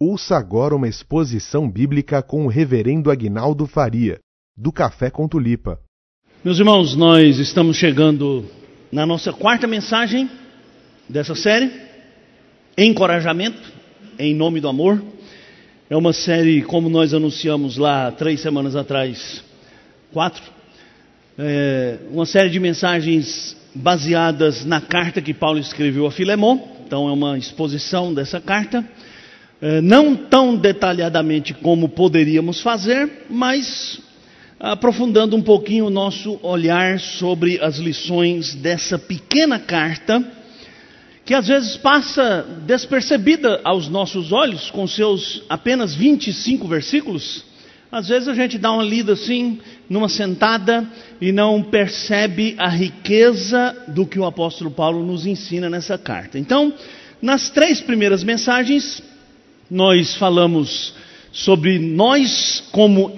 Ouça agora uma exposição bíblica com o reverendo Aguinaldo Faria, do Café com Tulipa. Meus irmãos, nós estamos chegando na nossa quarta mensagem dessa série, Encorajamento em Nome do Amor. É uma série, como nós anunciamos lá três semanas atrás, quatro, é uma série de mensagens baseadas na carta que Paulo escreveu a Filemon. Então, é uma exposição dessa carta. É, não tão detalhadamente como poderíamos fazer, mas aprofundando um pouquinho o nosso olhar sobre as lições dessa pequena carta, que às vezes passa despercebida aos nossos olhos, com seus apenas 25 versículos. Às vezes a gente dá uma lida assim, numa sentada, e não percebe a riqueza do que o apóstolo Paulo nos ensina nessa carta. Então, nas três primeiras mensagens, nós falamos sobre nós como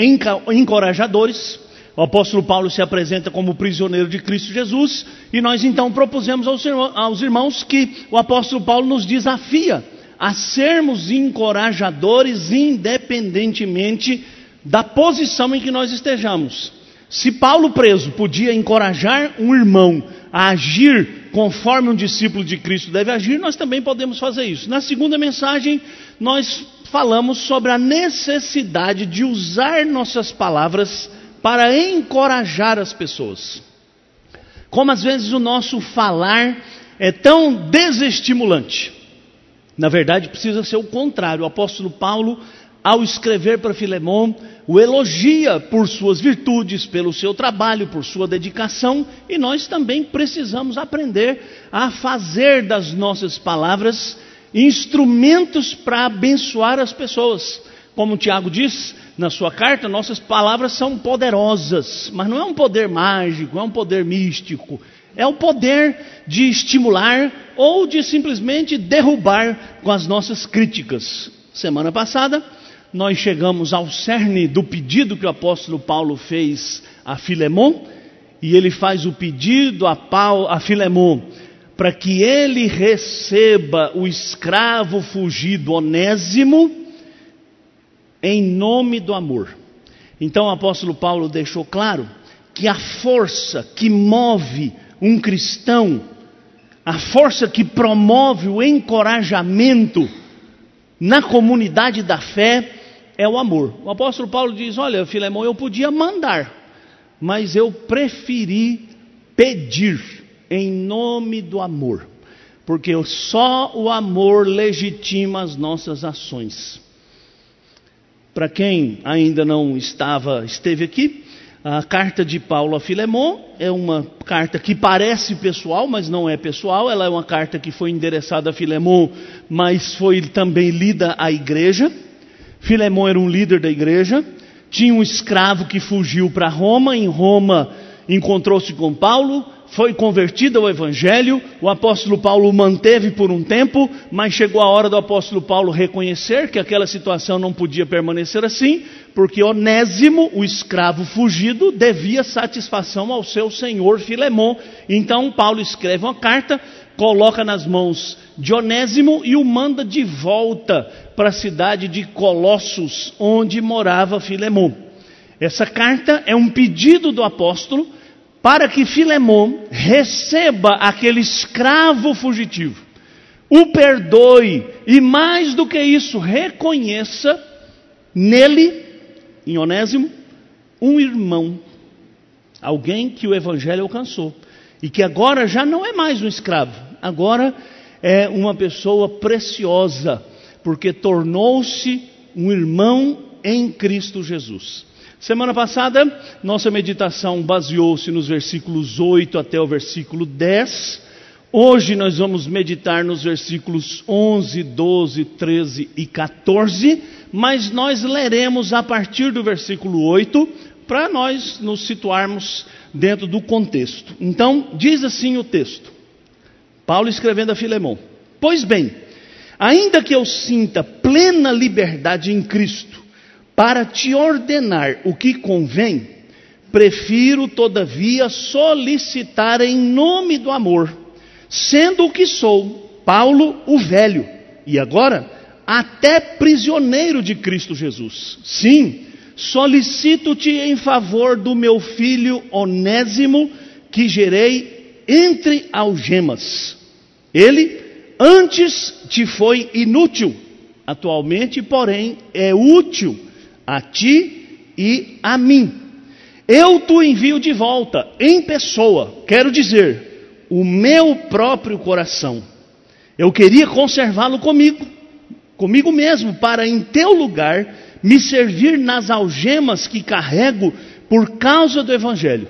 encorajadores. O apóstolo Paulo se apresenta como prisioneiro de Cristo Jesus, e nós então propusemos aos irmãos que o apóstolo Paulo nos desafia a sermos encorajadores independentemente da posição em que nós estejamos. Se Paulo preso podia encorajar um irmão a agir conforme um discípulo de Cristo deve agir, nós também podemos fazer isso. Na segunda mensagem, nós falamos sobre a necessidade de usar nossas palavras para encorajar as pessoas. Como às vezes o nosso falar é tão desestimulante. Na verdade, precisa ser o contrário. O apóstolo Paulo, ao escrever para Filemão, o elogia por suas virtudes, pelo seu trabalho, por sua dedicação, e nós também precisamos aprender a fazer das nossas palavras instrumentos para abençoar as pessoas. Como Tiago diz na sua carta, nossas palavras são poderosas, mas não é um poder mágico, é um poder místico. É o poder de estimular ou de simplesmente derrubar com as nossas críticas. Semana passada, nós chegamos ao cerne do pedido que o apóstolo Paulo fez a Filemon, e ele faz o pedido a, Paulo, a Filemon para que ele receba o escravo fugido Onésimo em nome do amor. Então o apóstolo Paulo deixou claro que a força que move um cristão, a força que promove o encorajamento na comunidade da fé é o amor. O apóstolo Paulo diz: Olha, Filemão, eu podia mandar, mas eu preferi pedir em nome do amor, porque só o amor legitima as nossas ações. Para quem ainda não estava, esteve aqui, a carta de Paulo a Filemon é uma carta que parece pessoal, mas não é pessoal. Ela é uma carta que foi endereçada a Filemon, mas foi também lida à igreja. Filemon era um líder da igreja, tinha um escravo que fugiu para Roma. Em Roma encontrou-se com Paulo, foi convertido ao Evangelho, o apóstolo Paulo o manteve por um tempo, mas chegou a hora do apóstolo Paulo reconhecer que aquela situação não podia permanecer assim, porque Onésimo, o escravo fugido, devia satisfação ao seu senhor Filemon. Então Paulo escreve uma carta, coloca nas mãos de Onésimo e o manda de volta para a cidade de Colossos, onde morava Filemon. Essa carta é um pedido do apóstolo para que Filemon receba aquele escravo fugitivo, o perdoe e, mais do que isso, reconheça nele, em Onésimo, um irmão, alguém que o Evangelho alcançou e que agora já não é mais um escravo, agora é uma pessoa preciosa, porque tornou-se um irmão em Cristo Jesus. Semana passada, nossa meditação baseou-se nos versículos 8 até o versículo 10. Hoje nós vamos meditar nos versículos 11, 12, 13 e 14, mas nós leremos a partir do versículo 8 para nós nos situarmos dentro do contexto. Então, diz assim o texto. Paulo escrevendo a Filemão: Pois bem, ainda que eu sinta plena liberdade em Cristo, para te ordenar o que convém, prefiro, todavia, solicitar em nome do amor, sendo o que sou, Paulo o velho, e agora até prisioneiro de Cristo Jesus. Sim, solicito-te em favor do meu filho Onésimo, que gerei entre algemas. Ele antes te foi inútil, atualmente, porém, é útil a ti e a mim. Eu te envio de volta, em pessoa, quero dizer, o meu próprio coração. Eu queria conservá-lo comigo, comigo mesmo, para em teu lugar me servir nas algemas que carrego por causa do Evangelho.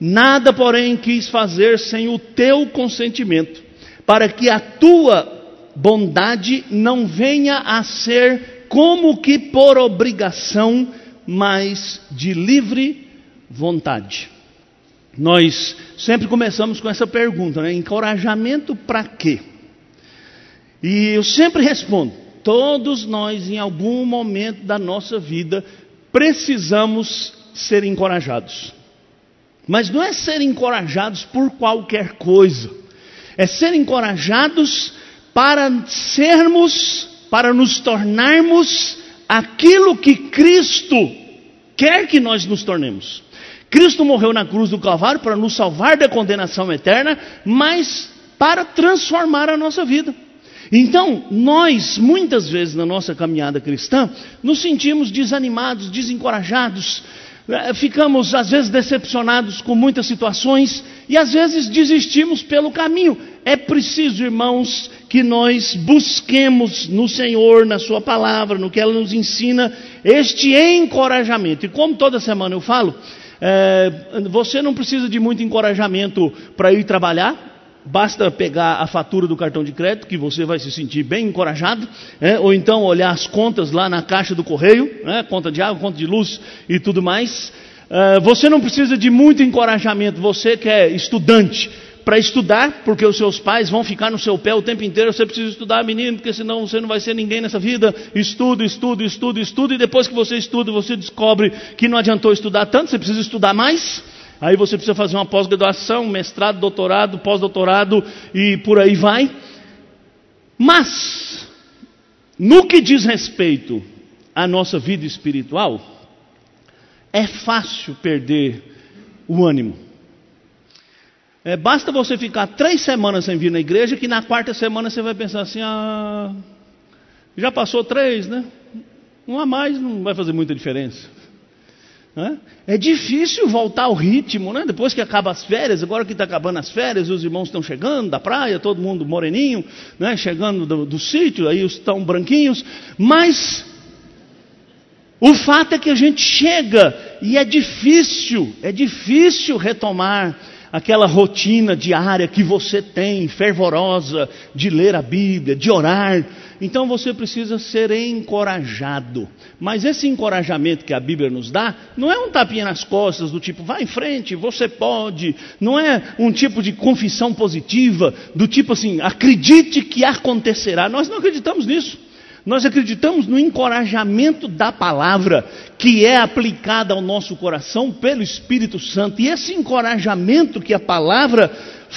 Nada, porém, quis fazer sem o teu consentimento, para que a tua bondade não venha a ser como que por obrigação, mas de livre vontade. Nós sempre começamos com essa pergunta, né? Encorajamento para quê? E eu sempre respondo: Todos nós, em algum momento da nossa vida, precisamos ser encorajados. Mas não é ser encorajados por qualquer coisa, é ser encorajados para sermos, para nos tornarmos aquilo que Cristo quer que nós nos tornemos. Cristo morreu na cruz do Calvário para nos salvar da condenação eterna, mas para transformar a nossa vida. Então, nós, muitas vezes na nossa caminhada cristã, nos sentimos desanimados, desencorajados, eh, ficamos às vezes decepcionados com muitas situações e às vezes desistimos pelo caminho. É preciso, irmãos, que nós busquemos no Senhor, na Sua palavra, no que ela nos ensina, este encorajamento. E como toda semana eu falo, é, você não precisa de muito encorajamento para ir trabalhar, Basta pegar a fatura do cartão de crédito, que você vai se sentir bem encorajado, é, ou então olhar as contas lá na caixa do correio, é, conta de água, conta de luz e tudo mais. É, você não precisa de muito encorajamento, você que é estudante, para estudar, porque os seus pais vão ficar no seu pé o tempo inteiro. Você precisa estudar, menino, porque senão você não vai ser ninguém nessa vida. Estudo, estudo, estudo, estudo, e depois que você estuda, você descobre que não adiantou estudar tanto, você precisa estudar mais. Aí você precisa fazer uma pós-graduação, mestrado, doutorado, pós-doutorado e por aí vai. Mas, no que diz respeito à nossa vida espiritual, é fácil perder o ânimo. É, basta você ficar três semanas sem vir na igreja, que na quarta semana você vai pensar assim: ah, já passou três, né? Um a mais não vai fazer muita diferença. É difícil voltar ao ritmo, né? Depois que acaba as férias, agora que está acabando as férias, os irmãos estão chegando da praia, todo mundo moreninho, né? chegando do, do sítio, aí estão branquinhos, mas o fato é que a gente chega e é difícil, é difícil retomar aquela rotina diária que você tem, fervorosa, de ler a Bíblia, de orar. Então você precisa ser encorajado. Mas esse encorajamento que a Bíblia nos dá, não é um tapinha nas costas do tipo, vá em frente, você pode. Não é um tipo de confissão positiva, do tipo assim, acredite que acontecerá. Nós não acreditamos nisso. Nós acreditamos no encorajamento da palavra, que é aplicada ao nosso coração pelo Espírito Santo. E esse encorajamento que a palavra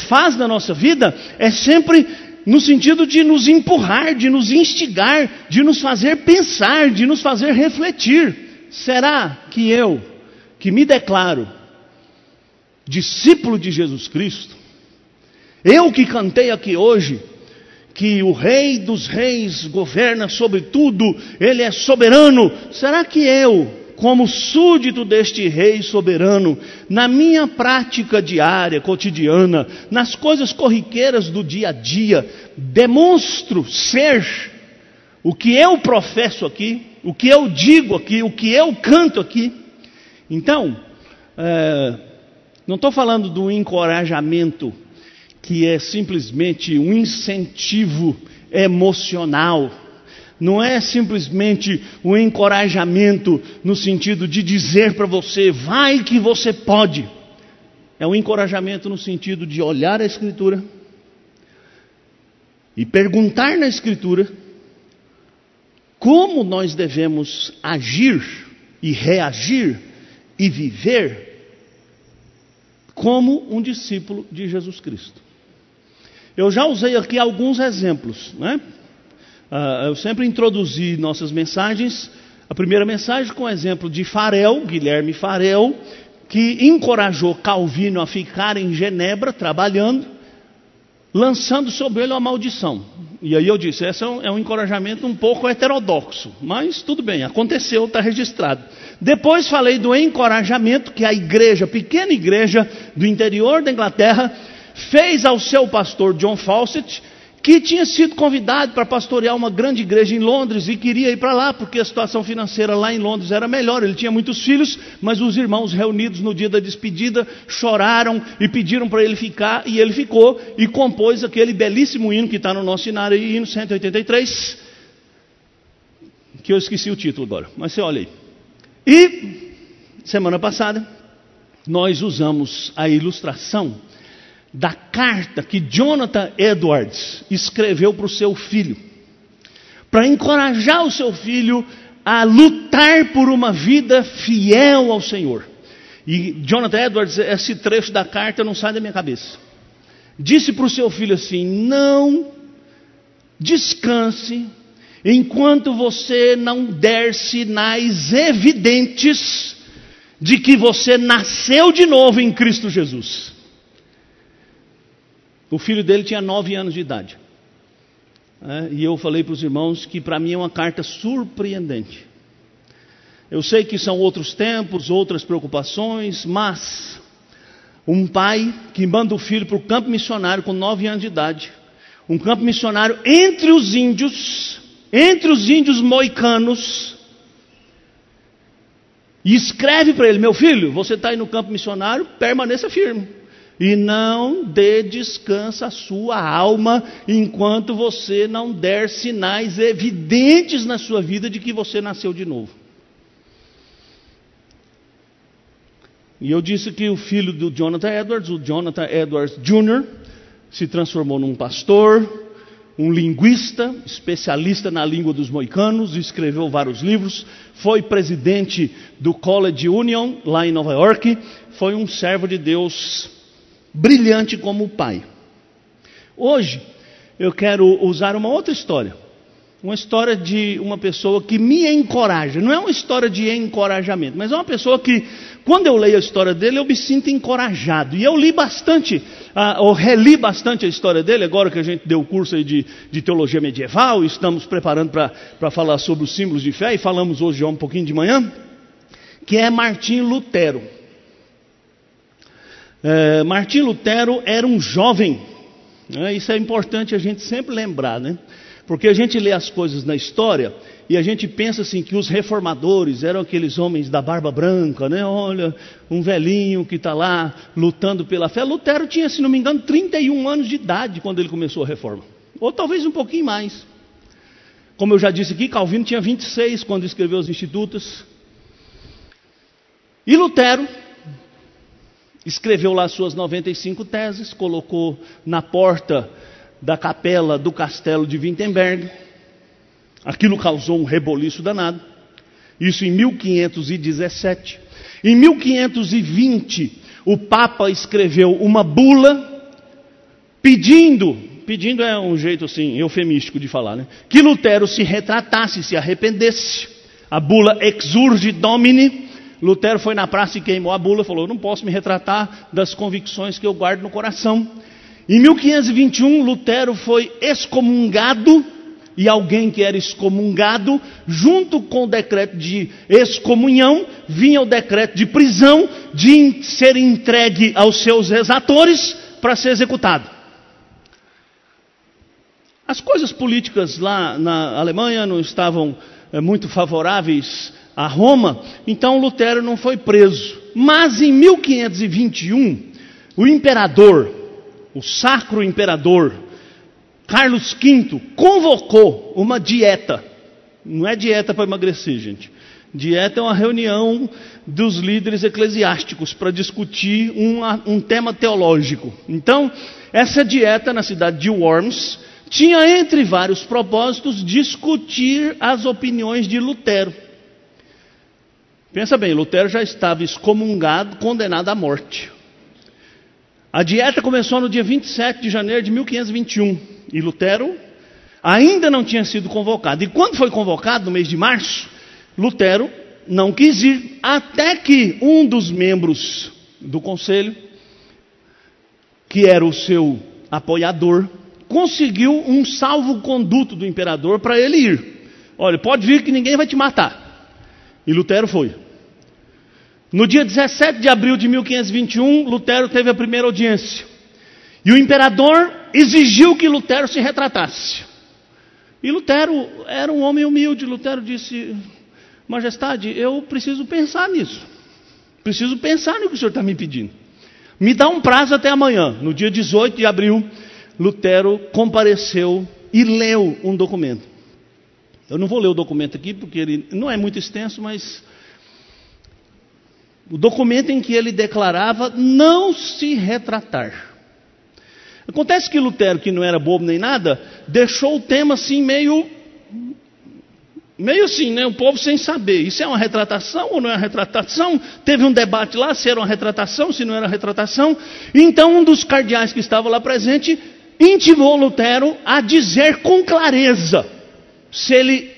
faz na nossa vida é sempre no sentido de nos empurrar, de nos instigar, de nos fazer pensar, de nos fazer refletir. Será que eu, que me declaro discípulo de Jesus Cristo, eu que cantei aqui hoje, que o Rei dos Reis governa sobre tudo, Ele é soberano. Será que eu, como súdito deste Rei soberano, na minha prática diária, cotidiana, nas coisas corriqueiras do dia a dia, demonstro ser o que eu professo aqui, o que eu digo aqui, o que eu canto aqui? Então, é, não estou falando do encorajamento que é simplesmente um incentivo emocional. Não é simplesmente um encorajamento no sentido de dizer para você, vai que você pode. É um encorajamento no sentido de olhar a Escritura e perguntar na Escritura como nós devemos agir e reagir e viver como um discípulo de Jesus Cristo. Eu já usei aqui alguns exemplos, né? Uh, eu sempre introduzi nossas mensagens. A primeira mensagem com o exemplo de Farel, Guilherme Farel, que encorajou Calvino a ficar em Genebra trabalhando, lançando sobre ele uma maldição. E aí eu disse: esse é um, é um encorajamento um pouco heterodoxo, mas tudo bem, aconteceu, está registrado. Depois falei do encorajamento que a igreja, pequena igreja do interior da Inglaterra, fez ao seu pastor John Fawcett que tinha sido convidado para pastorear uma grande igreja em Londres e queria ir para lá porque a situação financeira lá em Londres era melhor. Ele tinha muitos filhos, mas os irmãos reunidos no dia da despedida choraram e pediram para ele ficar e ele ficou e compôs aquele belíssimo hino que está no nosso cenário, hino 183, que eu esqueci o título agora, mas você olha aí. E semana passada nós usamos a ilustração da carta que Jonathan Edwards escreveu para o seu filho, para encorajar o seu filho a lutar por uma vida fiel ao Senhor. E Jonathan Edwards, esse trecho da carta não sai da minha cabeça. Disse para o seu filho assim: Não descanse enquanto você não der sinais evidentes de que você nasceu de novo em Cristo Jesus. O filho dele tinha nove anos de idade. É, e eu falei para os irmãos que para mim é uma carta surpreendente. Eu sei que são outros tempos, outras preocupações, mas um pai que manda o filho para o campo missionário com nove anos de idade, um campo missionário entre os índios, entre os índios moicanos, e escreve para ele: Meu filho, você está aí no campo missionário, permaneça firme e não dê descanso à sua alma enquanto você não der sinais evidentes na sua vida de que você nasceu de novo. E eu disse que o filho do Jonathan Edwards, o Jonathan Edwards Jr., se transformou num pastor, um linguista, especialista na língua dos moicanos, escreveu vários livros, foi presidente do College Union, lá em Nova York, foi um servo de Deus brilhante como o pai. Hoje eu quero usar uma outra história. Uma história de uma pessoa que me encoraja. Não é uma história de encorajamento, mas é uma pessoa que, quando eu leio a história dele, eu me sinto encorajado. E eu li bastante, uh, ou reli bastante a história dele, agora que a gente deu o curso de, de teologia medieval, estamos preparando para falar sobre os símbolos de fé, e falamos hoje já um pouquinho de manhã, que é Martim Lutero. É, Martim Lutero era um jovem, né? isso é importante a gente sempre lembrar, né? Porque a gente lê as coisas na história e a gente pensa assim que os reformadores eram aqueles homens da barba branca, né? Olha, um velhinho que está lá lutando pela fé. Lutero tinha, se não me engano, 31 anos de idade quando ele começou a reforma, ou talvez um pouquinho mais. Como eu já disse aqui, Calvino tinha 26 quando escreveu os Institutos. E Lutero escreveu lá suas 95 teses, colocou na porta da capela do castelo de Wittenberg. Aquilo causou um reboliço danado. Isso em 1517. Em 1520, o Papa escreveu uma bula pedindo, pedindo é um jeito assim eufemístico de falar, né? Que Lutero se retratasse, se arrependesse. A bula Exurge Domini, Lutero foi na praça e queimou a bula, falou: não posso me retratar das convicções que eu guardo no coração. Em 1521, Lutero foi excomungado, e alguém que era excomungado, junto com o decreto de excomunhão, vinha o decreto de prisão, de ser entregue aos seus exatores para ser executado. As coisas políticas lá na Alemanha não estavam é, muito favoráveis a Roma, então Lutero não foi preso. Mas em 1521, o imperador, o sacro imperador, Carlos V, convocou uma dieta. Não é dieta para emagrecer, gente. Dieta é uma reunião dos líderes eclesiásticos para discutir um, um tema teológico. Então, essa dieta na cidade de Worms tinha, entre vários propósitos, discutir as opiniões de Lutero. Pensa bem, Lutero já estava excomungado, condenado à morte. A dieta começou no dia 27 de janeiro de 1521 e Lutero ainda não tinha sido convocado. E quando foi convocado, no mês de março, Lutero não quis ir, até que um dos membros do conselho, que era o seu apoiador, conseguiu um salvo-conduto do imperador para ele ir. Olha, pode vir que ninguém vai te matar. E Lutero foi. No dia 17 de abril de 1521, Lutero teve a primeira audiência. E o imperador exigiu que Lutero se retratasse. E Lutero era um homem humilde. Lutero disse: Majestade, eu preciso pensar nisso. Preciso pensar no que o senhor está me pedindo. Me dá um prazo até amanhã. No dia 18 de abril, Lutero compareceu e leu um documento. Eu não vou ler o documento aqui porque ele não é muito extenso, mas o documento em que ele declarava não se retratar. Acontece que Lutero, que não era bobo nem nada, deixou o tema assim meio meio assim, né? O povo sem saber. Isso é uma retratação ou não é uma retratação? Teve um debate lá se era uma retratação, se não era retratação. Então, um dos cardeais que estava lá presente intimou Lutero a dizer com clareza se ele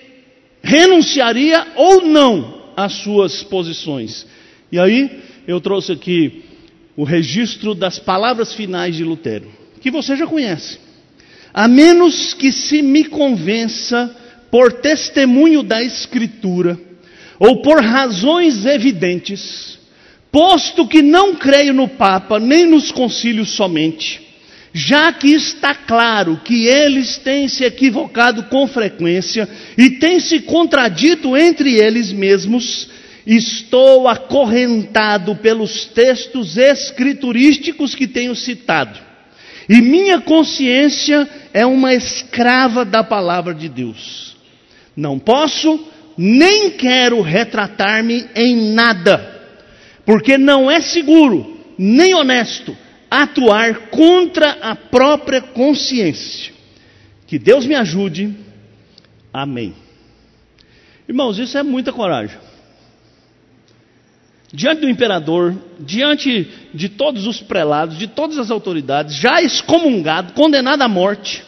renunciaria ou não às suas posições. E aí, eu trouxe aqui o registro das palavras finais de Lutero, que você já conhece. A menos que se me convença por testemunho da Escritura, ou por razões evidentes, posto que não creio no Papa nem nos concílios somente, já que está claro que eles têm se equivocado com frequência e têm se contradito entre eles mesmos, estou acorrentado pelos textos escriturísticos que tenho citado. E minha consciência é uma escrava da palavra de Deus. Não posso, nem quero retratar-me em nada, porque não é seguro, nem honesto, atuar contra a própria consciência. Que Deus me ajude. Amém. Irmãos, isso é muita coragem. Diante do imperador, diante de todos os prelados, de todas as autoridades, já excomungado, condenado à morte,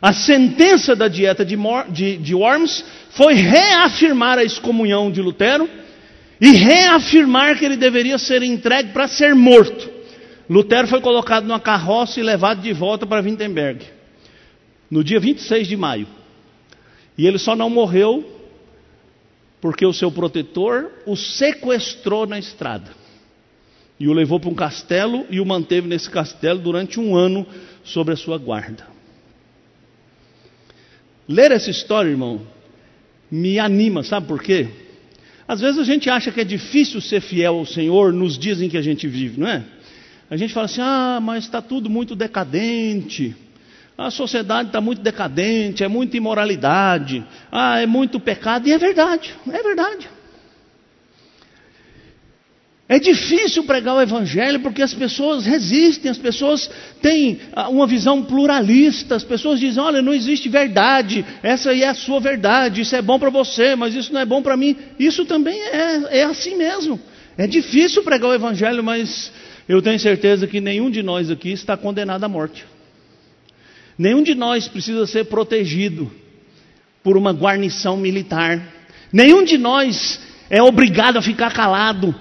a sentença da dieta de, de, de Worms foi reafirmar a excomunhão de Lutero e reafirmar que ele deveria ser entregue para ser morto. Lutero foi colocado numa carroça e levado de volta para Wittenberg, no dia 26 de maio. E ele só não morreu porque o seu protetor o sequestrou na estrada. E o levou para um castelo e o manteve nesse castelo durante um ano sob a sua guarda. Ler essa história, irmão, me anima, sabe por quê? Às vezes a gente acha que é difícil ser fiel ao Senhor nos dias em que a gente vive, não é? A gente fala assim: ah, mas está tudo muito decadente. A sociedade está muito decadente, é muita imoralidade, ah, é muito pecado. E é verdade, é verdade. É difícil pregar o Evangelho porque as pessoas resistem, as pessoas têm ah, uma visão pluralista, as pessoas dizem: olha, não existe verdade, essa aí é a sua verdade, isso é bom para você, mas isso não é bom para mim. Isso também é, é assim mesmo. É difícil pregar o Evangelho, mas eu tenho certeza que nenhum de nós aqui está condenado à morte. Nenhum de nós precisa ser protegido por uma guarnição militar. Nenhum de nós é obrigado a ficar calado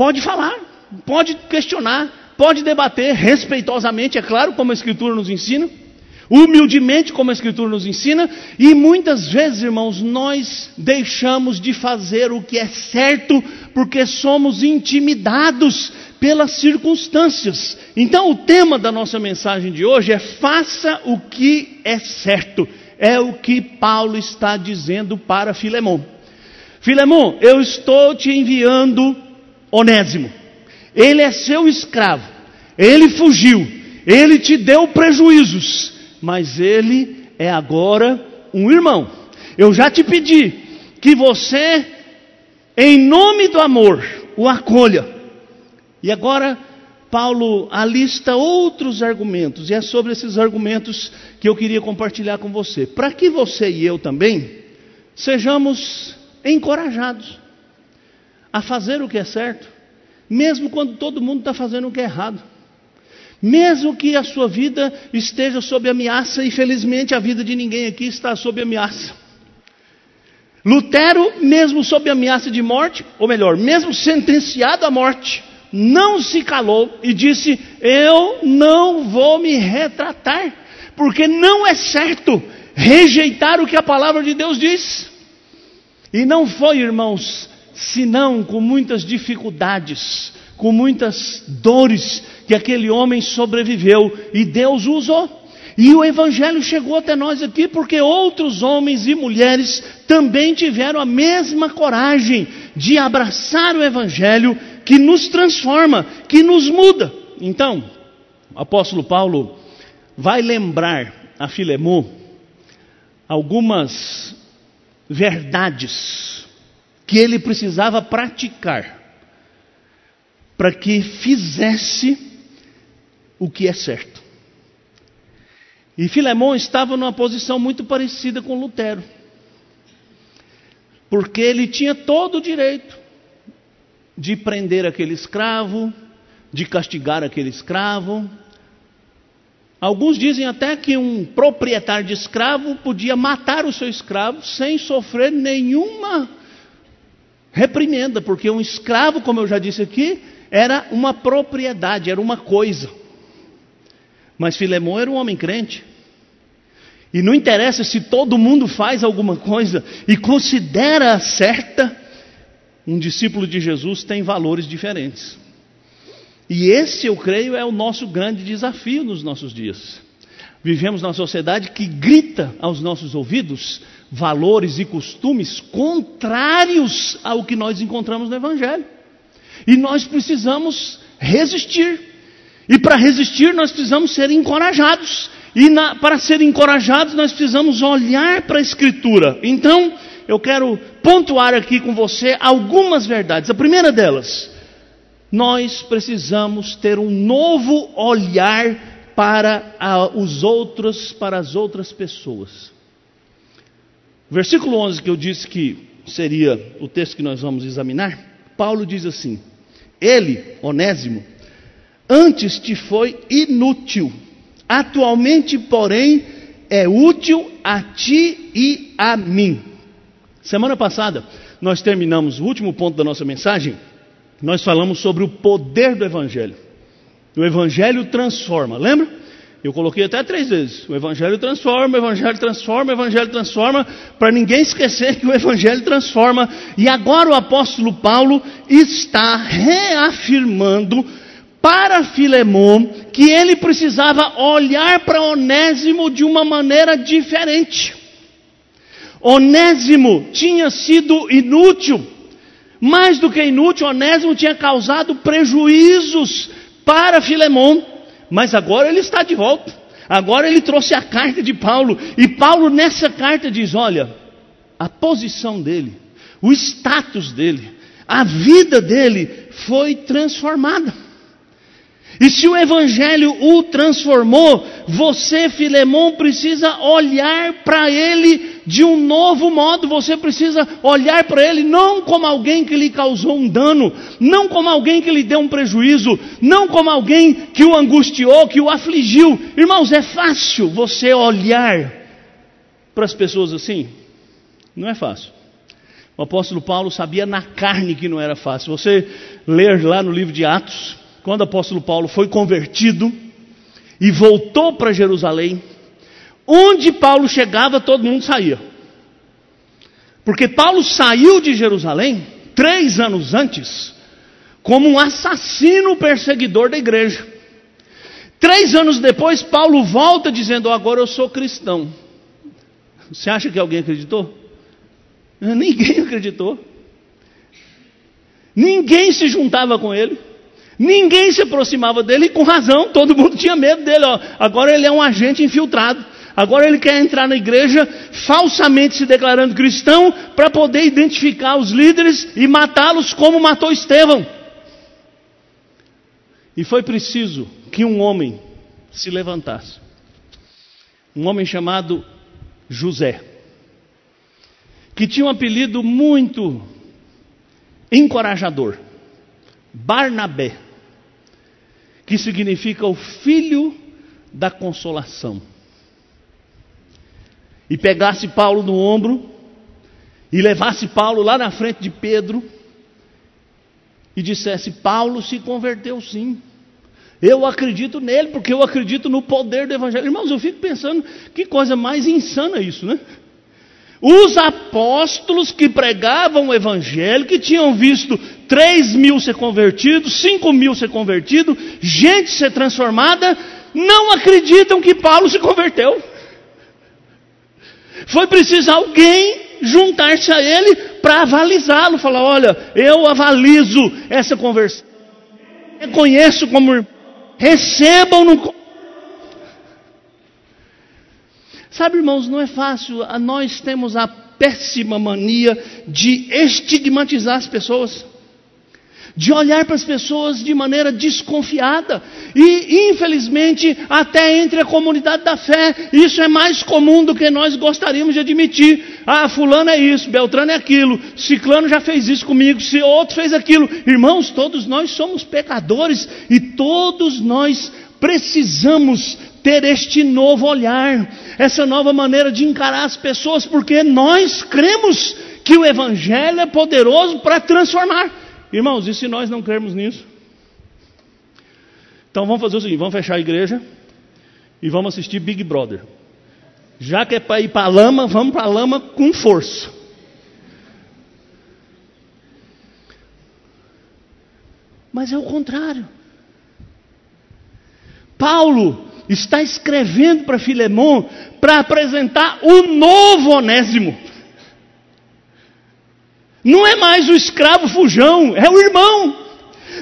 Pode falar, pode questionar, pode debater respeitosamente, é claro, como a Escritura nos ensina, humildemente, como a Escritura nos ensina, e muitas vezes, irmãos, nós deixamos de fazer o que é certo porque somos intimidados pelas circunstâncias. Então, o tema da nossa mensagem de hoje é: faça o que é certo. É o que Paulo está dizendo para Filemão. Filemão, eu estou te enviando Onésimo. Ele é seu escravo. Ele fugiu. Ele te deu prejuízos. Mas ele é agora um irmão. Eu já te pedi que você, em nome do amor, o acolha. E agora, Paulo alista outros argumentos. E é sobre esses argumentos que eu queria compartilhar com você. Para que você e eu também sejamos encorajados a fazer o que é certo, mesmo quando todo mundo está fazendo o que é errado. Mesmo que a sua vida esteja sob ameaça, e felizmente a vida de ninguém aqui está sob ameaça. Lutero, mesmo sob ameaça de morte, ou melhor, mesmo sentenciado à morte, não se calou e disse: Eu não vou me retratar, porque não é certo rejeitar o que a palavra de Deus diz. E não foi, irmãos, senão com muitas dificuldades, com muitas dores, que aquele homem sobreviveu e Deus usou. E o Evangelho chegou até nós aqui porque outros homens e mulheres também tiveram a mesma coragem de abraçar o Evangelho que nos transforma, que nos muda. Então, o apóstolo Paulo vai lembrar a Filemon algumas verdades que ele precisava praticar para que fizesse o que é certo. E Filemão estava numa posição muito parecida com Lutero. Porque ele tinha todo o direito de prender aquele escravo, de castigar aquele escravo. Alguns dizem até que um proprietário de escravo podia matar o seu escravo sem sofrer nenhuma reprimenda, porque um escravo, como eu já disse aqui, era uma propriedade, era uma coisa. Mas Filemão era um homem crente. E não interessa se todo mundo faz alguma coisa e considera certa, um discípulo de Jesus tem valores diferentes. E esse, eu creio, é o nosso grande desafio nos nossos dias. Vivemos numa sociedade que grita aos nossos ouvidos valores e costumes contrários ao que nós encontramos no Evangelho. E nós precisamos resistir. E para resistir, nós precisamos ser encorajados. E na, para ser encorajados, nós precisamos olhar para a Escritura. Então, eu quero pontuar aqui com você algumas verdades. A primeira delas, nós precisamos ter um novo olhar para a, os outros, para as outras pessoas. Versículo 11 que eu disse que seria o texto que nós vamos examinar, Paulo diz assim: Ele, Onésimo, antes te foi inútil, atualmente, porém, é útil a ti e a mim. Semana passada, nós terminamos o último ponto da nossa mensagem, nós falamos sobre o poder do Evangelho. O Evangelho transforma, lembra? Eu coloquei até três vezes: o Evangelho transforma, o Evangelho transforma, o Evangelho transforma, para ninguém esquecer que o Evangelho transforma. E agora o apóstolo Paulo está reafirmando para Filemon que ele precisava olhar para Onésimo de uma maneira diferente. Onésimo tinha sido inútil, mais do que inútil, Onésimo tinha causado prejuízos para Filemon, mas agora ele está de volta. Agora ele trouxe a carta de Paulo, e Paulo nessa carta diz: olha, a posição dele, o status dele, a vida dele foi transformada. E se o Evangelho o transformou, você, Filemão, precisa olhar para ele de um novo modo. Você precisa olhar para ele não como alguém que lhe causou um dano, não como alguém que lhe deu um prejuízo, não como alguém que o angustiou, que o afligiu. Irmãos, é fácil você olhar para as pessoas assim? Não é fácil. O apóstolo Paulo sabia na carne que não era fácil. Você ler lá no livro de Atos, quando o apóstolo Paulo foi convertido e voltou para Jerusalém, onde Paulo chegava, todo mundo saía. Porque Paulo saiu de Jerusalém três anos antes, como um assassino perseguidor da igreja. Três anos depois, Paulo volta dizendo: Agora eu sou cristão. Você acha que alguém acreditou? Ninguém acreditou. Ninguém se juntava com ele. Ninguém se aproximava dele, e com razão, todo mundo tinha medo dele. Ó. Agora ele é um agente infiltrado. Agora ele quer entrar na igreja falsamente se declarando cristão para poder identificar os líderes e matá-los como matou Estevão. E foi preciso que um homem se levantasse. Um homem chamado José, que tinha um apelido muito encorajador: Barnabé que significa o filho da consolação. E pegasse Paulo no ombro e levasse Paulo lá na frente de Pedro e dissesse: Paulo se converteu sim. Eu acredito nele porque eu acredito no poder do Evangelho. Irmãos, eu fico pensando que coisa mais insana isso, né? Os apóstolos que pregavam o Evangelho, que tinham visto 3 mil ser convertidos, 5 mil ser convertidos, gente ser transformada, não acreditam que Paulo se converteu. Foi preciso alguém juntar-se a ele para avalizá-lo, falar: olha, eu avalizo essa conversão, reconheço como recebam no Sabe, irmãos, não é fácil. Nós temos a péssima mania de estigmatizar as pessoas de olhar para as pessoas de maneira desconfiada. E, infelizmente, até entre a comunidade da fé, isso é mais comum do que nós gostaríamos de admitir. Ah, fulano é isso, Beltrano é aquilo, Ciclano já fez isso comigo, se outro fez aquilo. Irmãos, todos nós somos pecadores e todos nós precisamos ter este novo olhar, essa nova maneira de encarar as pessoas, porque nós cremos que o Evangelho é poderoso para transformar. Irmãos, e se nós não crermos nisso? Então vamos fazer o seguinte: vamos fechar a igreja e vamos assistir Big Brother. Já que é para ir para a lama, vamos para a lama com força. Mas é o contrário. Paulo está escrevendo para Filemão para apresentar o novo Onésimo. Não é mais o escravo fujão, é o irmão.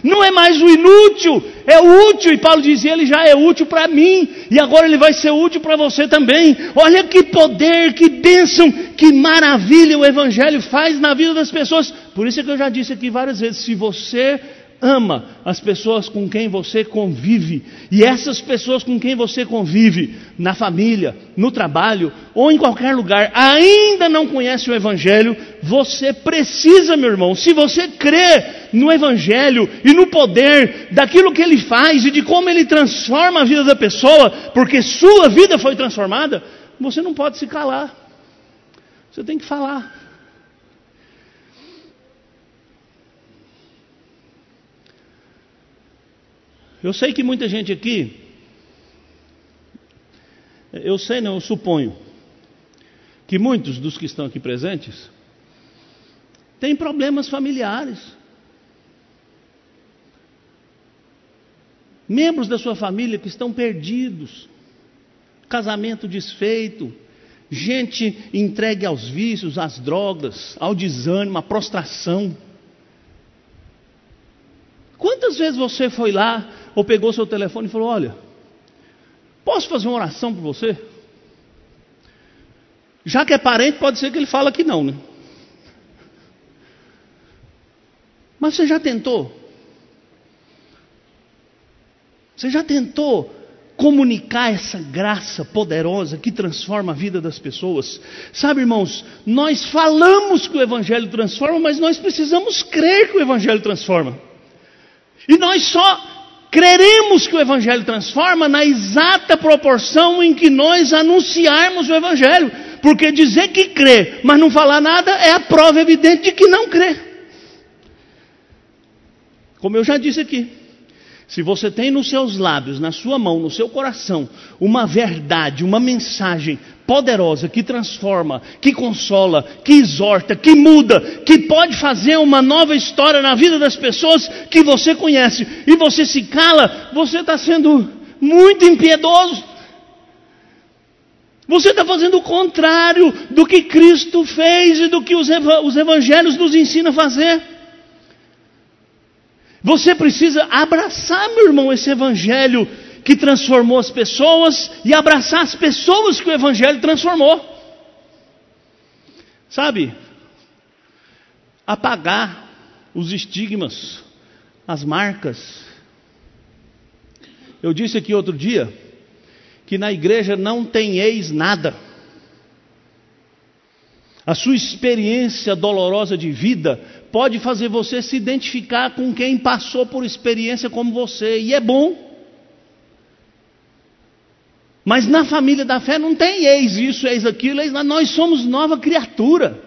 Não é mais o inútil, é o útil. E Paulo dizia: ele já é útil para mim, e agora ele vai ser útil para você também. Olha que poder, que bênção, que maravilha o Evangelho faz na vida das pessoas. Por isso é que eu já disse aqui várias vezes: se você ama as pessoas com quem você convive. E essas pessoas com quem você convive, na família, no trabalho ou em qualquer lugar, ainda não conhece o Evangelho, você precisa, meu irmão, se você crê no Evangelho e no poder daquilo que ele faz e de como ele transforma a vida da pessoa, porque sua vida foi transformada, você não pode se calar. Você tem que falar. Eu sei que muita gente aqui, eu sei não, eu suponho, que muitos dos que estão aqui presentes têm problemas familiares. Membros da sua família que estão perdidos, casamento desfeito, gente entregue aos vícios, às drogas, ao desânimo, à prostração. Quantas vezes você foi lá ou pegou seu telefone e falou: Olha, posso fazer uma oração por você? Já que é parente, pode ser que ele fala que não, né? Mas você já tentou? Você já tentou comunicar essa graça poderosa que transforma a vida das pessoas? Sabe, irmãos, nós falamos que o Evangelho transforma, mas nós precisamos crer que o Evangelho transforma. E nós só Creremos que o Evangelho transforma na exata proporção em que nós anunciarmos o Evangelho. Porque dizer que crê, mas não falar nada, é a prova evidente de que não crê. Como eu já disse aqui. Se você tem nos seus lábios, na sua mão, no seu coração, uma verdade, uma mensagem poderosa que transforma, que consola, que exorta, que muda, que pode fazer uma nova história na vida das pessoas que você conhece, e você se cala, você está sendo muito impiedoso. Você está fazendo o contrário do que Cristo fez e do que os, evangelhos nos ensinam a fazer. Você precisa abraçar, meu irmão, esse evangelho que transformou as pessoas e abraçar as pessoas que o evangelho transformou. Sabe? Apagar os estigmas, as marcas. Eu disse aqui outro dia que na igreja não tem ex nada. A sua experiência dolorosa de vida pode fazer você se identificar com quem passou por experiência como você, e é bom. Mas na família da fé não tem eis isso, eis aquilo, eis. Nós somos nova criatura.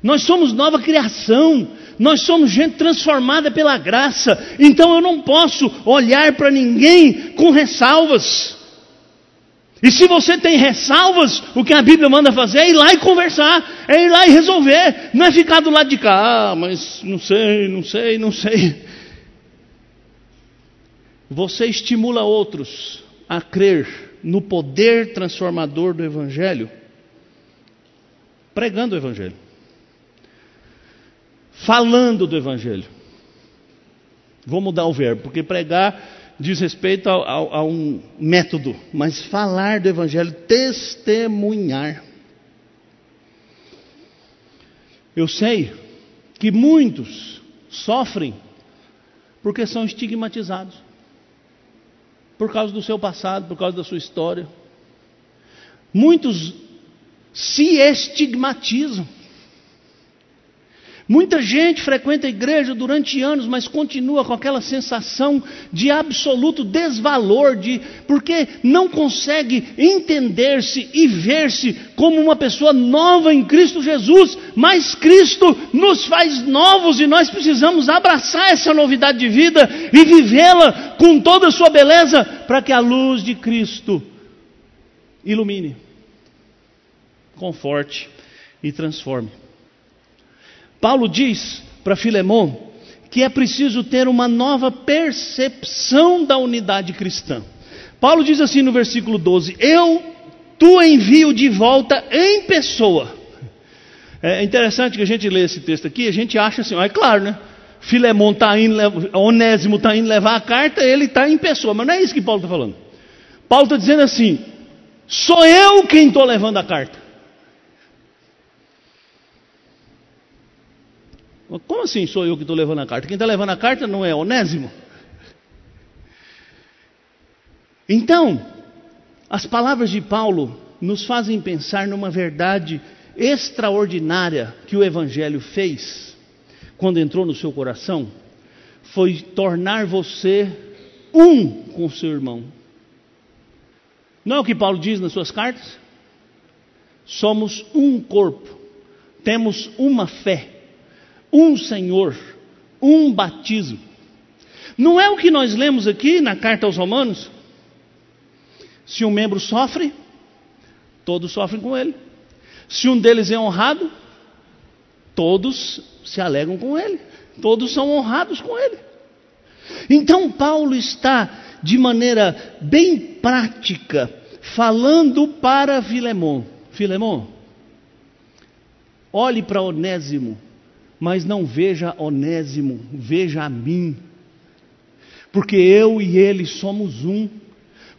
Nós somos nova criação. Nós somos gente transformada pela graça. Então eu não posso olhar para ninguém com ressalvas. E se você tem ressalvas, o que a Bíblia manda fazer é ir lá e conversar, é ir lá e resolver, não é ficar do lado de cá, ah, mas não sei, não sei, não sei. Você estimula outros a crer no poder transformador do Evangelho, pregando o Evangelho, falando do Evangelho. Vou mudar o verbo, porque pregar diz respeito a, a, a um método, mas falar do Evangelho, testemunhar. Eu sei que muitos sofrem porque são estigmatizados por causa do seu passado, por causa da sua história. Muitos se estigmatizam. Muita gente frequenta a igreja durante anos, mas continua com aquela sensação de absoluto desvalor, de, porque não consegue entender-se e ver-se como uma pessoa nova em Cristo Jesus, mas Cristo nos faz novos e nós precisamos abraçar essa novidade de vida e vivê-la com toda a sua beleza, para que a luz de Cristo ilumine, conforte e transforme. Paulo diz para Filemon que é preciso ter uma nova percepção da unidade cristã. Paulo diz assim no versículo 12: Eu tu envio de volta em pessoa. É interessante que a gente lê esse texto aqui, a gente acha assim, é claro, né? Filemon está indo, Onésimo está indo levar a carta, ele está em pessoa, mas não é isso que Paulo está falando. Paulo está dizendo assim: sou eu quem estou levando a carta. Como assim sou eu que estou levando a carta? Quem está levando a carta não é Onésimo. Então, as palavras de Paulo nos fazem pensar numa verdade extraordinária que o Evangelho fez quando entrou no seu coração, foi tornar você um com seu irmão. Não é o que Paulo diz nas suas cartas? Somos um corpo, temos uma fé um Senhor, um batismo. Não é o que nós lemos aqui na carta aos Romanos? Se um membro sofre, todos sofrem com ele. Se um deles é honrado, todos se alegram com ele. Todos são honrados com ele. Então, Paulo está, de maneira bem prática, falando para Filemon: Filemon, olhe para Onésimo mas não veja Onésimo, veja a mim. Porque eu e ele somos um,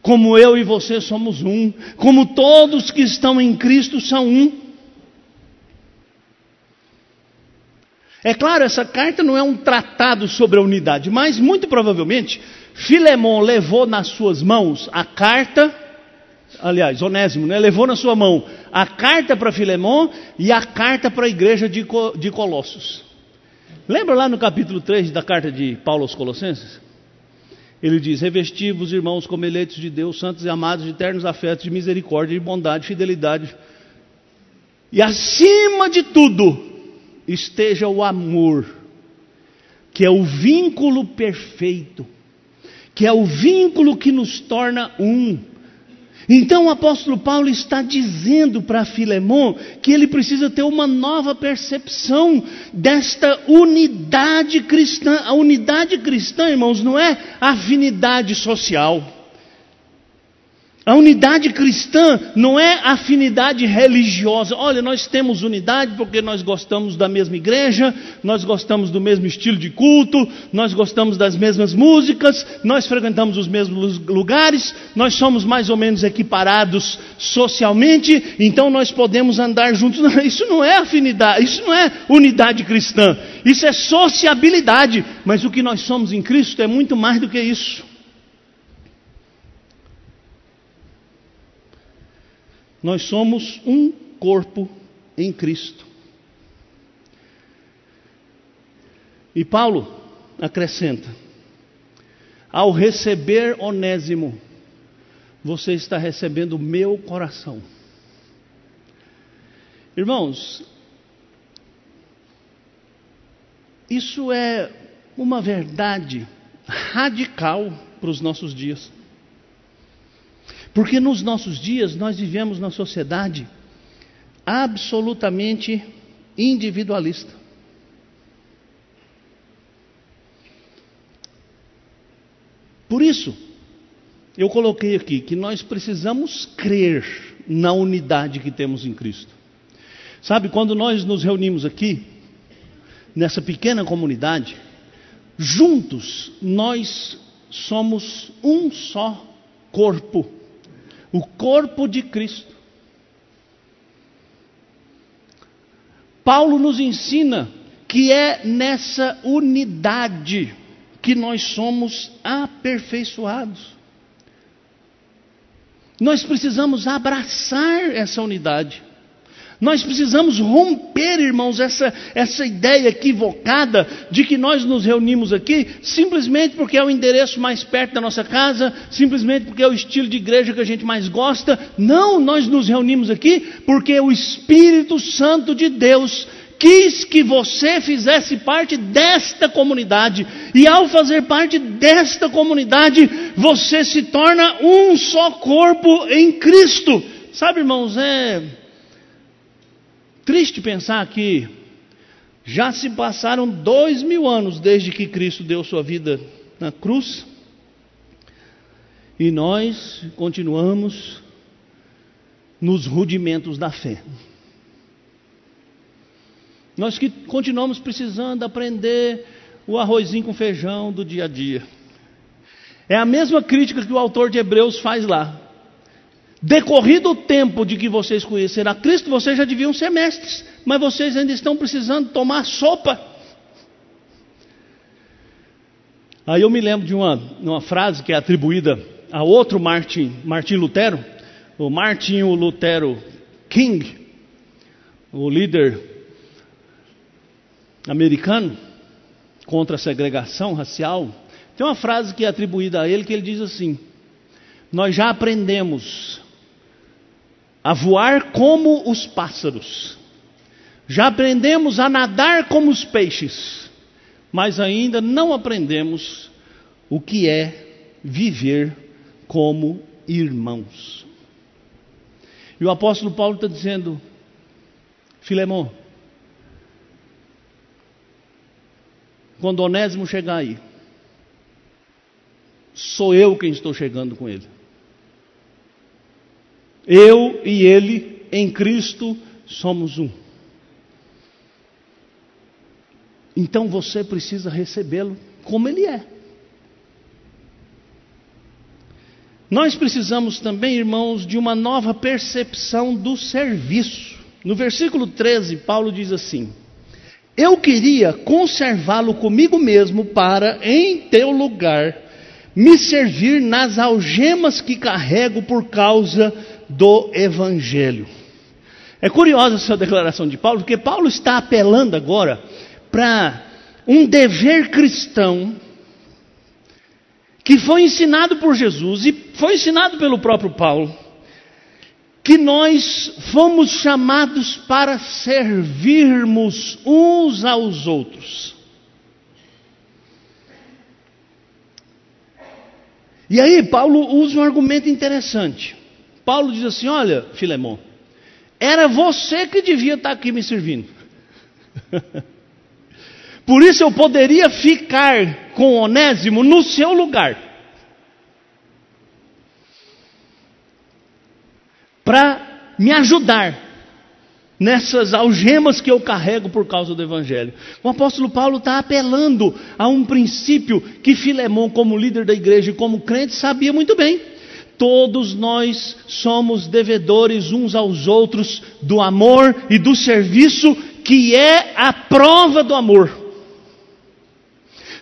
como eu e você somos um, como todos que estão em Cristo são um. É claro, essa carta não é um tratado sobre a unidade, mas muito provavelmente Filemon levou nas suas mãos a carta aliás, Onésimo, né, levou na sua mão a carta para Filemão e a carta para a igreja de, de Colossos. Lembra lá no capítulo 3 da carta de Paulo aos Colossenses? Ele diz: Revesti-vos, irmãos, como eleitos de Deus, santos e amados, de eternos afetos, de misericórdia, de bondade, fidelidade. E acima de tudo, esteja o amor, que é o vínculo perfeito, que é o vínculo que nos torna um então o apóstolo Paulo está dizendo para Filemão que ele precisa ter uma nova percepção desta unidade cristã. A unidade cristã, irmãos, não é afinidade social. A unidade cristã não é afinidade religiosa. Olha, nós temos unidade porque nós gostamos da mesma igreja, nós gostamos do mesmo estilo de culto, nós gostamos das mesmas músicas, nós frequentamos os mesmos lugares, nós somos mais ou menos equiparados socialmente, então nós podemos andar juntos. Não, isso não é afinidade, isso não é unidade cristã, isso é sociabilidade. Mas o que nós somos em Cristo é muito mais do que isso. Nós somos um corpo em Cristo. E Paulo acrescenta: ao receber Onésimo, você está recebendo meu coração. Irmãos, isso é uma verdade radical para os nossos dias. Porque nos nossos dias nós vivemos numa sociedade absolutamente individualista. Por isso, eu coloquei aqui que nós precisamos crer na unidade que temos em Cristo. Sabe, quando nós nos reunimos aqui, nessa pequena comunidade, juntos nós somos um só corpo o corpo de Cristo. Paulo nos ensina que é nessa unidade que nós somos aperfeiçoados. Nós precisamos abraçar essa unidade. Nós precisamos romper, irmãos, essa, essa ideia equivocada de que nós nos reunimos aqui simplesmente porque é o endereço mais perto da nossa casa, simplesmente porque é o estilo de igreja que a gente mais gosta. Não, nós nos reunimos aqui porque o Espírito Santo de Deus quis que você fizesse parte desta comunidade. E ao fazer parte desta comunidade, você se torna um só corpo em Cristo. Sabe, irmãos, é Triste pensar que já se passaram dois mil anos desde que Cristo deu sua vida na cruz e nós continuamos nos rudimentos da fé. Nós que continuamos precisando aprender o arrozinho com feijão do dia a dia. É a mesma crítica que o autor de Hebreus faz lá. Decorrido o tempo de que vocês conheceram a Cristo, vocês já deviam ser mestres, mas vocês ainda estão precisando tomar sopa. Aí eu me lembro de uma, uma frase que é atribuída a outro Martin, Martin Lutero, o Martin Lutero King, o líder americano contra a segregação racial. Tem uma frase que é atribuída a ele que ele diz assim: Nós já aprendemos a voar como os pássaros. Já aprendemos a nadar como os peixes, mas ainda não aprendemos o que é viver como irmãos. E o apóstolo Paulo está dizendo, Filemão, quando Onésimo chegar aí, sou eu quem estou chegando com ele. Eu e ele em Cristo somos um. Então você precisa recebê-lo como ele é. Nós precisamos também, irmãos, de uma nova percepção do serviço. No versículo 13, Paulo diz assim: Eu queria conservá-lo comigo mesmo para, em teu lugar, me servir nas algemas que carrego por causa do Evangelho. É curiosa essa declaração de Paulo, porque Paulo está apelando agora para um dever cristão que foi ensinado por Jesus e foi ensinado pelo próprio Paulo, que nós fomos chamados para servirmos uns aos outros. E aí, Paulo usa um argumento interessante. Paulo diz assim: Olha, Filemão, era você que devia estar aqui me servindo. Por isso eu poderia ficar com Onésimo no seu lugar. Para me ajudar nessas algemas que eu carrego por causa do Evangelho. O apóstolo Paulo está apelando a um princípio que Filemão, como líder da igreja e como crente, sabia muito bem. Todos nós somos devedores uns aos outros do amor e do serviço, que é a prova do amor.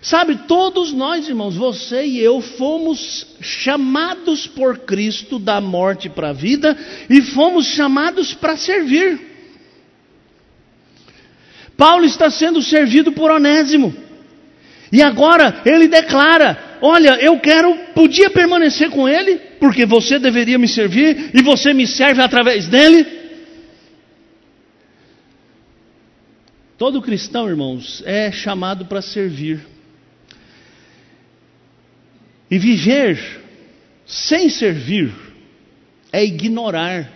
Sabe, todos nós, irmãos, você e eu, fomos chamados por Cristo da morte para a vida e fomos chamados para servir. Paulo está sendo servido por Onésimo. E agora ele declara: Olha, eu quero, podia permanecer com ele, porque você deveria me servir e você me serve através dele. Todo cristão, irmãos, é chamado para servir. E viver sem servir é ignorar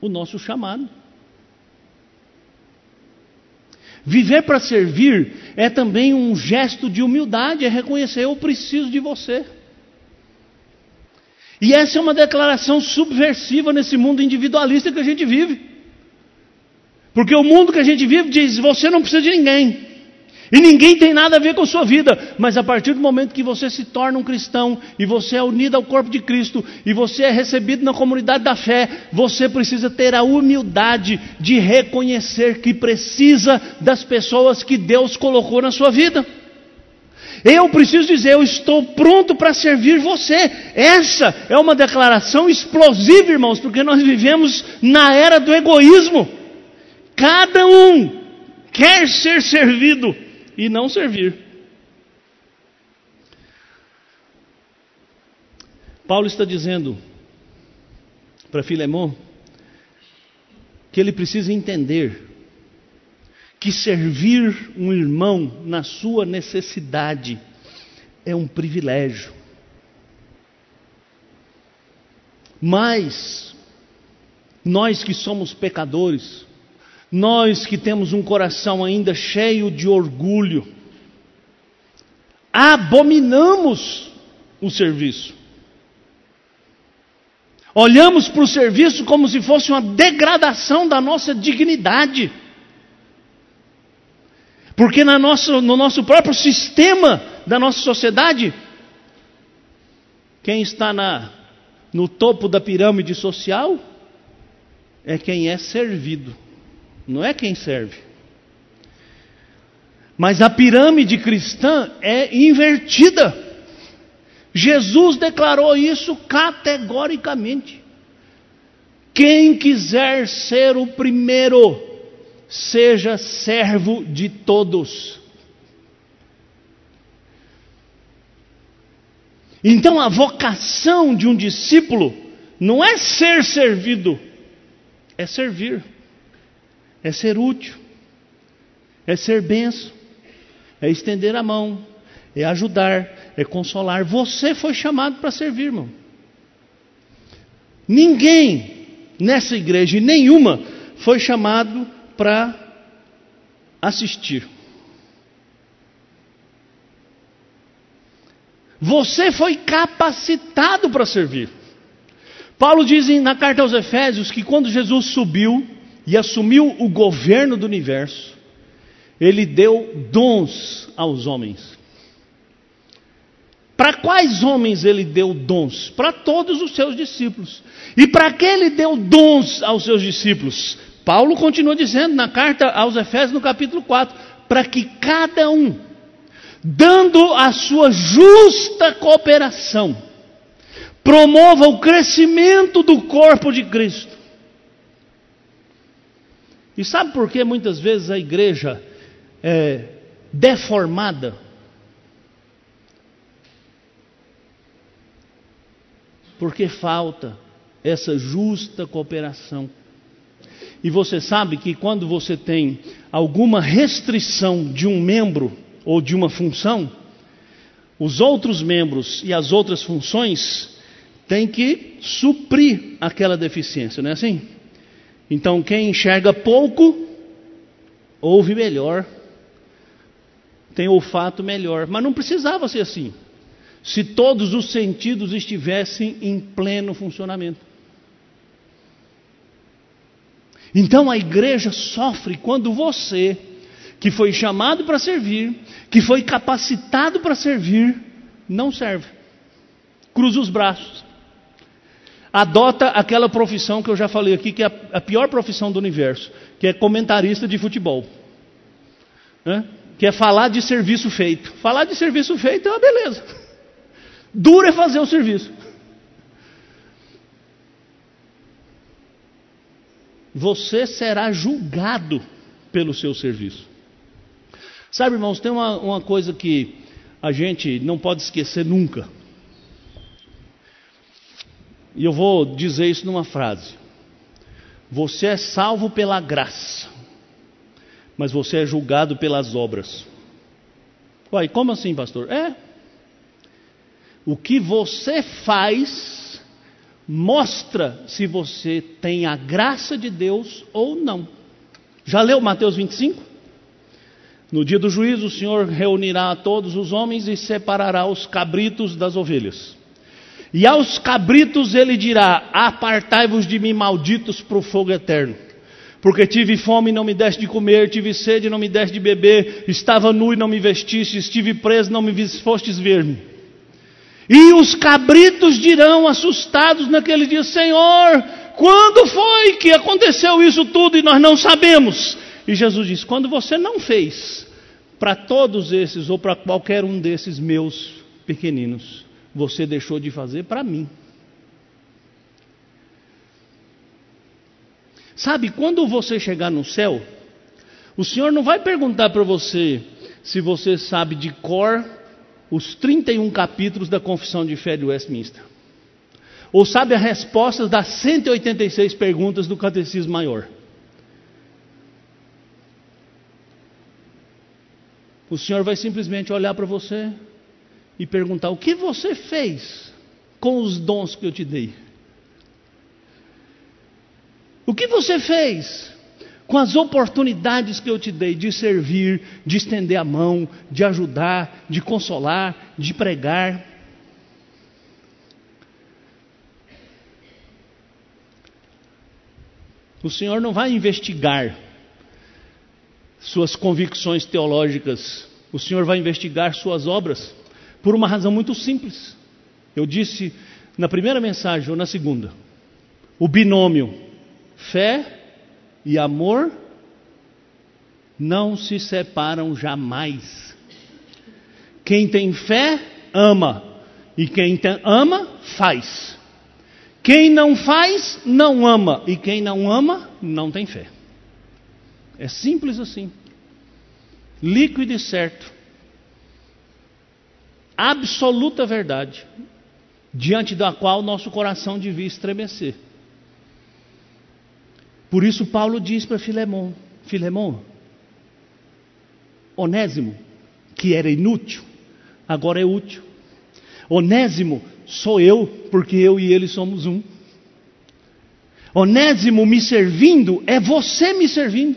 o nosso chamado. Viver para servir é também um gesto de humildade, é reconhecer: eu preciso de você. E essa é uma declaração subversiva nesse mundo individualista que a gente vive. Porque o mundo que a gente vive diz: você não precisa de ninguém. E ninguém tem nada a ver com a sua vida, mas a partir do momento que você se torna um cristão e você é unido ao corpo de Cristo e você é recebido na comunidade da fé, você precisa ter a humildade de reconhecer que precisa das pessoas que Deus colocou na sua vida. Eu preciso dizer, eu estou pronto para servir você. Essa é uma declaração explosiva, irmãos, porque nós vivemos na era do egoísmo. Cada um quer ser servido e não servir. Paulo está dizendo para Filemão que ele precisa entender que servir um irmão na sua necessidade é um privilégio. Mas nós que somos pecadores, nós que temos um coração ainda cheio de orgulho, abominamos o serviço. Olhamos para o serviço como se fosse uma degradação da nossa dignidade. Porque no nosso, no nosso próprio sistema da nossa sociedade, quem está na, no topo da pirâmide social é quem é servido não é quem serve. Mas a pirâmide cristã é invertida. Jesus declarou isso categoricamente. Quem quiser ser o primeiro, seja servo de todos. Então a vocação de um discípulo não é ser servido, é servir é ser útil, é ser benção, é estender a mão, é ajudar, é consolar. Você foi chamado para servir, irmão. Ninguém nessa igreja, nenhuma, foi chamado para assistir. Você foi capacitado para servir. Paulo diz na carta aos Efésios que quando Jesus subiu e assumiu o governo do universo, ele deu dons aos homens. Para quais homens ele deu dons? Para todos os seus discípulos. E para que ele deu dons aos seus discípulos? Paulo continua dizendo na carta aos Efésios, no capítulo 4: para que cada um, dando a sua justa cooperação, promova o crescimento do corpo de Cristo e sabe por que muitas vezes a igreja é deformada? Porque falta essa justa cooperação. E você sabe que quando você tem alguma restrição de um membro ou de uma função, os outros membros e as outras funções têm que suprir aquela deficiência, não é assim? Então, quem enxerga pouco, ouve melhor, tem olfato melhor. Mas não precisava ser assim, se todos os sentidos estivessem em pleno funcionamento. Então a igreja sofre quando você, que foi chamado para servir, que foi capacitado para servir, não serve. Cruza os braços adota aquela profissão que eu já falei aqui, que é a pior profissão do universo, que é comentarista de futebol. Né? Que é falar de serviço feito. Falar de serviço feito é uma beleza. Duro é fazer o serviço. Você será julgado pelo seu serviço. Sabe, irmãos, tem uma, uma coisa que a gente não pode esquecer nunca. E eu vou dizer isso numa frase. Você é salvo pela graça, mas você é julgado pelas obras. Uai, como assim, pastor? É. O que você faz mostra se você tem a graça de Deus ou não. Já leu Mateus 25? No dia do juízo, o Senhor reunirá a todos os homens e separará os cabritos das ovelhas. E aos cabritos ele dirá: Apartai-vos de mim, malditos, para o fogo eterno. Porque tive fome e não me deste de comer, tive sede e não me deste de beber, estava nu e não me vestiste, estive preso e não me fostes ver-me. E os cabritos dirão, assustados naquele dia: Senhor, quando foi que aconteceu isso tudo e nós não sabemos? E Jesus diz: Quando você não fez para todos esses ou para qualquer um desses meus pequeninos, você deixou de fazer para mim. Sabe, quando você chegar no céu, o Senhor não vai perguntar para você se você sabe de cor os 31 capítulos da Confissão de Fé de Westminster. Ou sabe as respostas das 186 perguntas do Catecismo Maior. O Senhor vai simplesmente olhar para você e perguntar: o que você fez com os dons que eu te dei? O que você fez com as oportunidades que eu te dei de servir, de estender a mão, de ajudar, de consolar, de pregar? O Senhor não vai investigar suas convicções teológicas, o Senhor vai investigar suas obras, por uma razão muito simples. Eu disse na primeira mensagem ou na segunda: o binômio fé e amor não se separam jamais. Quem tem fé, ama, e quem tem, ama, faz. Quem não faz, não ama, e quem não ama, não tem fé. É simples assim. Líquido e certo. Absoluta verdade, diante da qual nosso coração devia estremecer. Por isso Paulo diz para Filemão, Filemão, Onésimo, que era inútil, agora é útil. Onésimo sou eu, porque eu e ele somos um. Onésimo me servindo é você me servindo.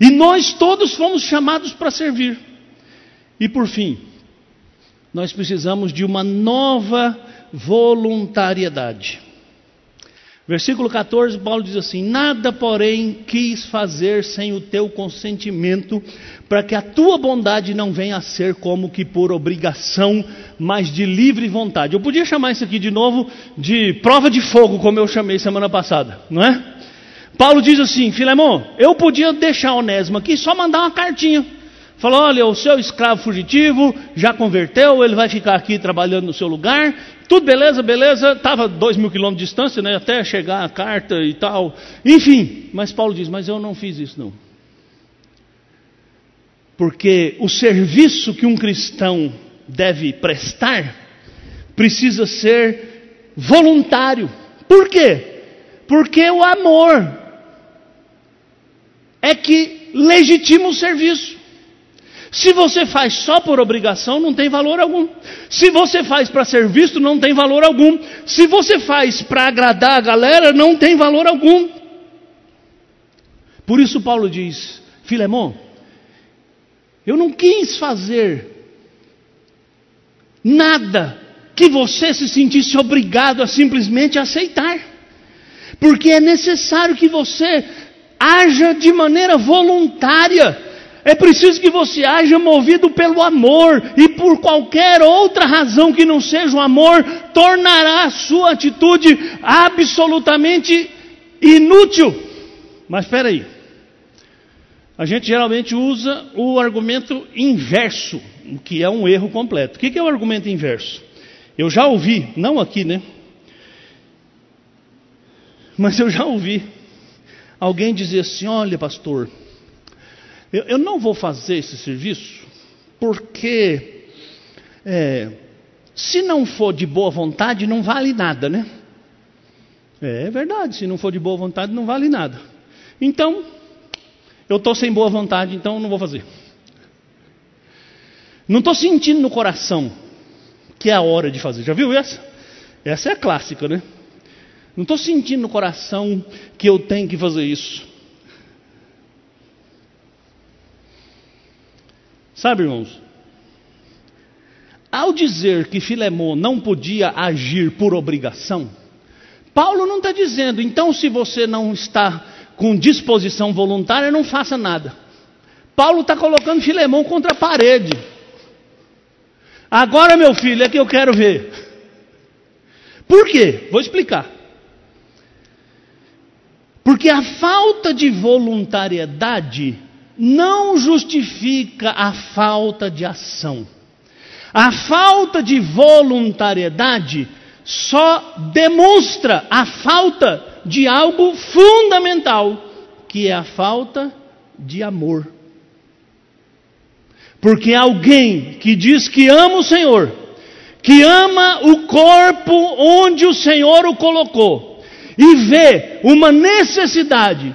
E nós todos fomos chamados para servir. E por fim, nós precisamos de uma nova voluntariedade. Versículo 14, Paulo diz assim: Nada, porém, quis fazer sem o teu consentimento, para que a tua bondade não venha a ser como que por obrigação, mas de livre vontade. Eu podia chamar isso aqui de novo de prova de fogo, como eu chamei semana passada, não é? Paulo diz assim: Filemão, eu podia deixar Onésimo aqui só mandar uma cartinha. Falou: olha, o seu escravo fugitivo já converteu, ele vai ficar aqui trabalhando no seu lugar. Tudo beleza, beleza. Estava dois mil quilômetros de distância, né, até chegar a carta e tal. Enfim, mas Paulo diz: mas eu não fiz isso não. Porque o serviço que um cristão deve prestar precisa ser voluntário. Por quê? Porque o amor é que legitima o serviço. Se você faz só por obrigação, não tem valor algum. Se você faz para ser visto, não tem valor algum. Se você faz para agradar a galera, não tem valor algum. Por isso Paulo diz: Filemão, eu não quis fazer nada que você se sentisse obrigado a simplesmente aceitar. Porque é necessário que você haja de maneira voluntária. É preciso que você haja movido pelo amor e por qualquer outra razão que não seja o amor, tornará a sua atitude absolutamente inútil. Mas espera aí. A gente geralmente usa o argumento inverso, o que é um erro completo. O que é o argumento inverso? Eu já ouvi, não aqui, né? Mas eu já ouvi alguém dizer assim: olha, pastor, eu, eu não vou fazer esse serviço porque é, Se não for de boa vontade, não vale nada, né? É verdade, se não for de boa vontade, não vale nada. Então, eu estou sem boa vontade, então não vou fazer. Não estou sentindo no coração que é a hora de fazer. Já viu essa? Essa é a clássica, né? Não estou sentindo no coração que eu tenho que fazer isso. Sabe, irmãos? Ao dizer que Filemão não podia agir por obrigação, Paulo não está dizendo, então se você não está com disposição voluntária, não faça nada. Paulo está colocando Filemão contra a parede. Agora, meu filho, é que eu quero ver. Por quê? Vou explicar. Porque a falta de voluntariedade não justifica a falta de ação. A falta de voluntariedade só demonstra a falta de algo fundamental, que é a falta de amor. Porque alguém que diz que ama o Senhor, que ama o corpo onde o Senhor o colocou, e vê uma necessidade,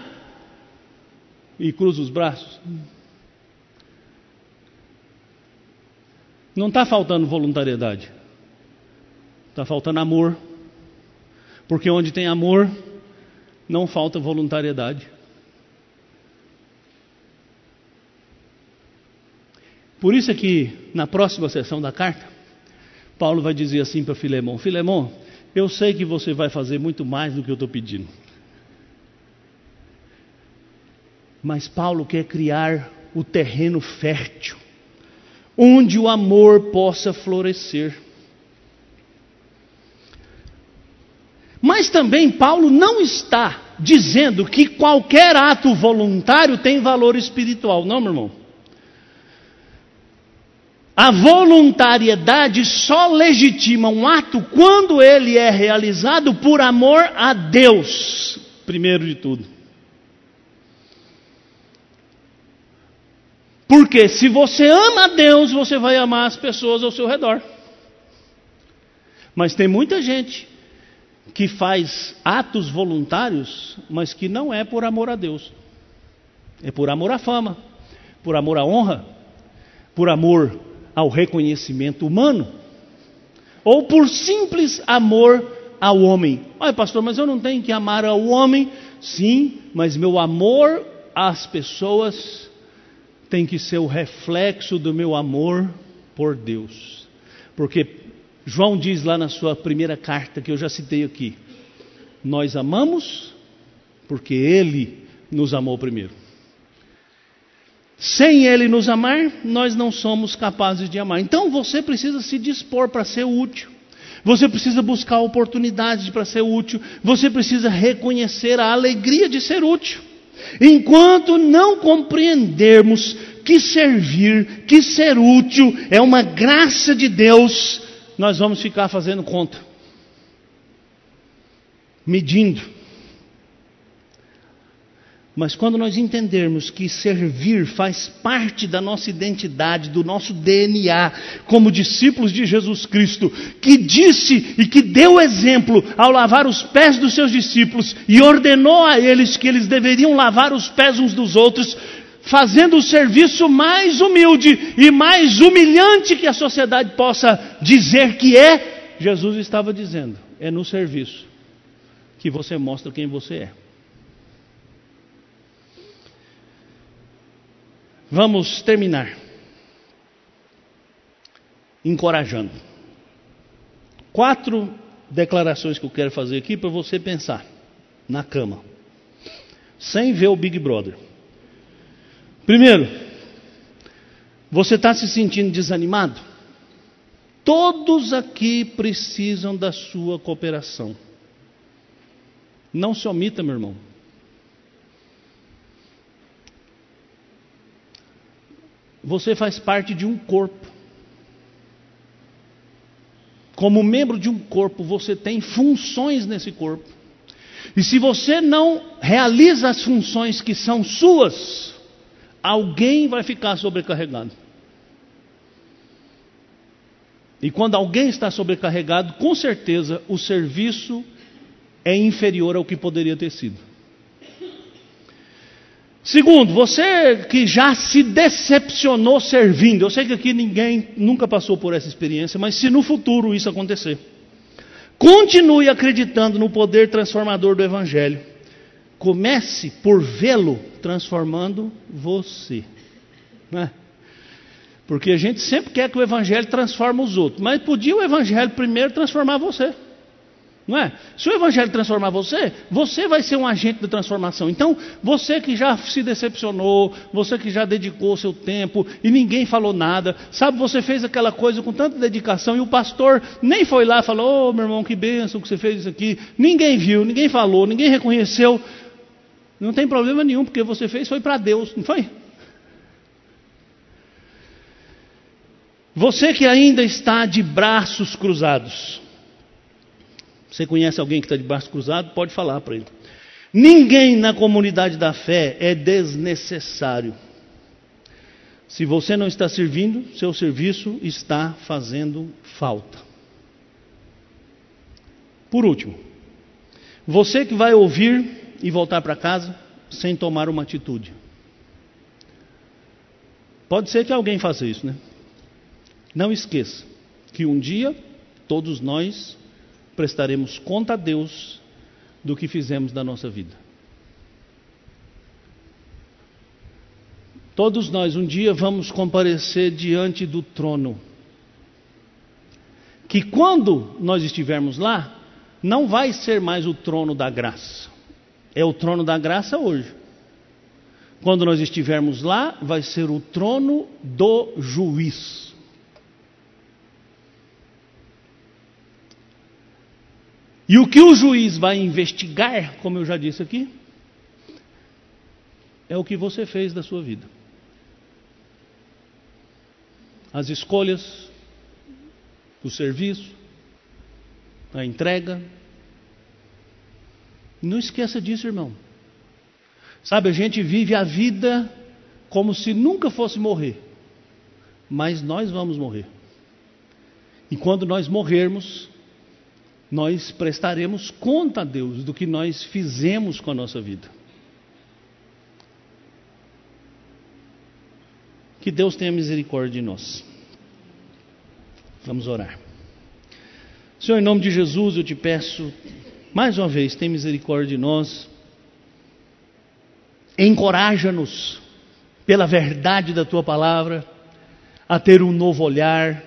e cruza os braços, não está faltando voluntariedade, está faltando amor. Porque onde tem amor, não falta voluntariedade. Por isso é que na próxima sessão da carta, Paulo vai dizer assim para Filemão: Filemão, eu sei que você vai fazer muito mais do que eu estou pedindo. Mas Paulo quer criar o terreno fértil, onde o amor possa florescer. Mas também Paulo não está dizendo que qualquer ato voluntário tem valor espiritual, não, meu irmão. A voluntariedade só legitima um ato quando ele é realizado por amor a Deus, primeiro de tudo. Porque se você ama a Deus, você vai amar as pessoas ao seu redor. Mas tem muita gente que faz atos voluntários, mas que não é por amor a Deus. É por amor à fama, por amor à honra, por amor ao reconhecimento humano, ou por simples amor ao homem. Olha, pastor, mas eu não tenho que amar ao homem. Sim, mas meu amor às pessoas tem que ser o reflexo do meu amor por Deus. Porque João diz lá na sua primeira carta, que eu já citei aqui: Nós amamos porque Ele nos amou primeiro. Sem Ele nos amar, nós não somos capazes de amar. Então você precisa se dispor para ser útil. Você precisa buscar oportunidades para ser útil. Você precisa reconhecer a alegria de ser útil. Enquanto não compreendermos que servir, que ser útil é uma graça de Deus, nós vamos ficar fazendo conta, medindo. Mas quando nós entendermos que servir faz parte da nossa identidade, do nosso DNA, como discípulos de Jesus Cristo, que disse e que deu exemplo ao lavar os pés dos seus discípulos e ordenou a eles que eles deveriam lavar os pés uns dos outros, fazendo o serviço mais humilde e mais humilhante que a sociedade possa dizer que é, Jesus estava dizendo: é no serviço que você mostra quem você é. Vamos terminar encorajando. Quatro declarações que eu quero fazer aqui para você pensar na cama, sem ver o Big Brother. Primeiro, você está se sentindo desanimado? Todos aqui precisam da sua cooperação. Não se omita, meu irmão. Você faz parte de um corpo. Como membro de um corpo, você tem funções nesse corpo. E se você não realiza as funções que são suas, alguém vai ficar sobrecarregado. E quando alguém está sobrecarregado, com certeza o serviço é inferior ao que poderia ter sido. Segundo, você que já se decepcionou servindo, eu sei que aqui ninguém nunca passou por essa experiência, mas se no futuro isso acontecer, continue acreditando no poder transformador do Evangelho. Comece por vê-lo transformando você. Né? Porque a gente sempre quer que o Evangelho transforme os outros, mas podia o Evangelho primeiro transformar você. Não é? Se o Evangelho transformar você, você vai ser um agente de transformação. Então, você que já se decepcionou, você que já dedicou seu tempo e ninguém falou nada, sabe, você fez aquela coisa com tanta dedicação e o pastor nem foi lá e falou: Ô oh, meu irmão, que bênção que você fez isso aqui. Ninguém viu, ninguém falou, ninguém reconheceu. Não tem problema nenhum, porque você fez foi para Deus, não foi? Você que ainda está de braços cruzados, você conhece alguém que está de braço cruzado? Pode falar para ele. Ninguém na comunidade da fé é desnecessário. Se você não está servindo, seu serviço está fazendo falta. Por último, você que vai ouvir e voltar para casa sem tomar uma atitude. Pode ser que alguém faça isso, né? Não esqueça que um dia todos nós prestaremos conta a Deus do que fizemos da nossa vida. Todos nós um dia vamos comparecer diante do trono. Que quando nós estivermos lá, não vai ser mais o trono da graça. É o trono da graça hoje. Quando nós estivermos lá, vai ser o trono do juiz. E o que o juiz vai investigar, como eu já disse aqui, é o que você fez da sua vida. As escolhas, o serviço, a entrega. Não esqueça disso, irmão. Sabe, a gente vive a vida como se nunca fosse morrer. Mas nós vamos morrer. E quando nós morrermos, nós prestaremos conta a Deus do que nós fizemos com a nossa vida. Que Deus tenha misericórdia de nós. Vamos orar. Senhor, em nome de Jesus, eu te peço, mais uma vez, tem misericórdia de nós. Encoraja-nos, pela verdade da tua palavra, a ter um novo olhar,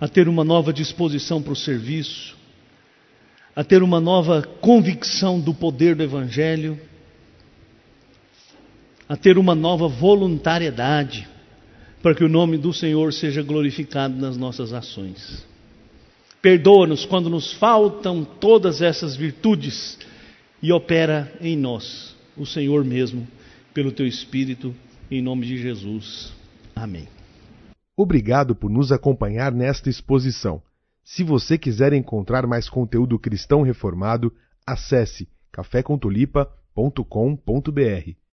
a ter uma nova disposição para o serviço a ter uma nova convicção do poder do Evangelho, a ter uma nova voluntariedade, para que o nome do Senhor seja glorificado nas nossas ações. Perdoa-nos quando nos faltam todas essas virtudes e opera em nós, o Senhor mesmo, pelo teu Espírito, em nome de Jesus. Amém. Obrigado por nos acompanhar nesta exposição. Se você quiser encontrar mais conteúdo cristão reformado, acesse cafécontolipa.com.br.